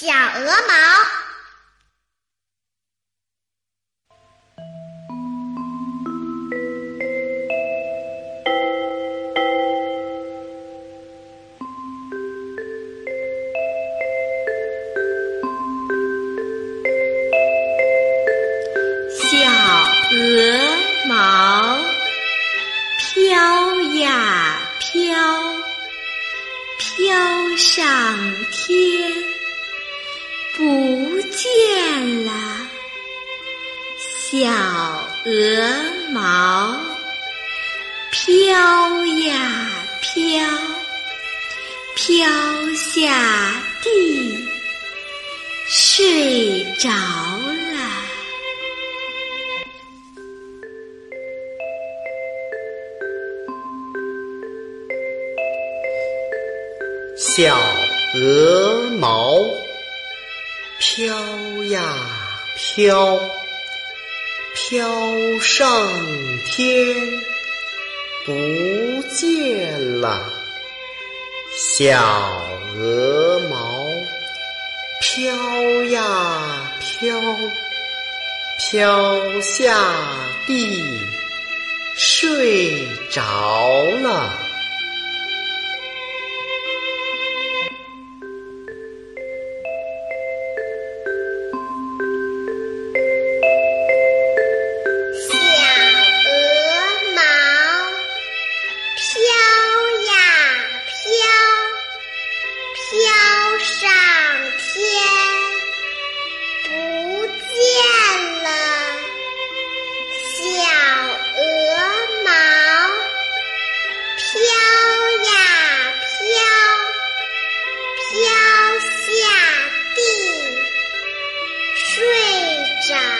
小鹅毛。小鹅毛飘呀飘，飘上天，小鹅毛飘呀飘，飘下地，睡着了。小鹅毛飘呀飘，飘上天，不见了。小鹅毛飘呀飘，飘下地，睡着了。睡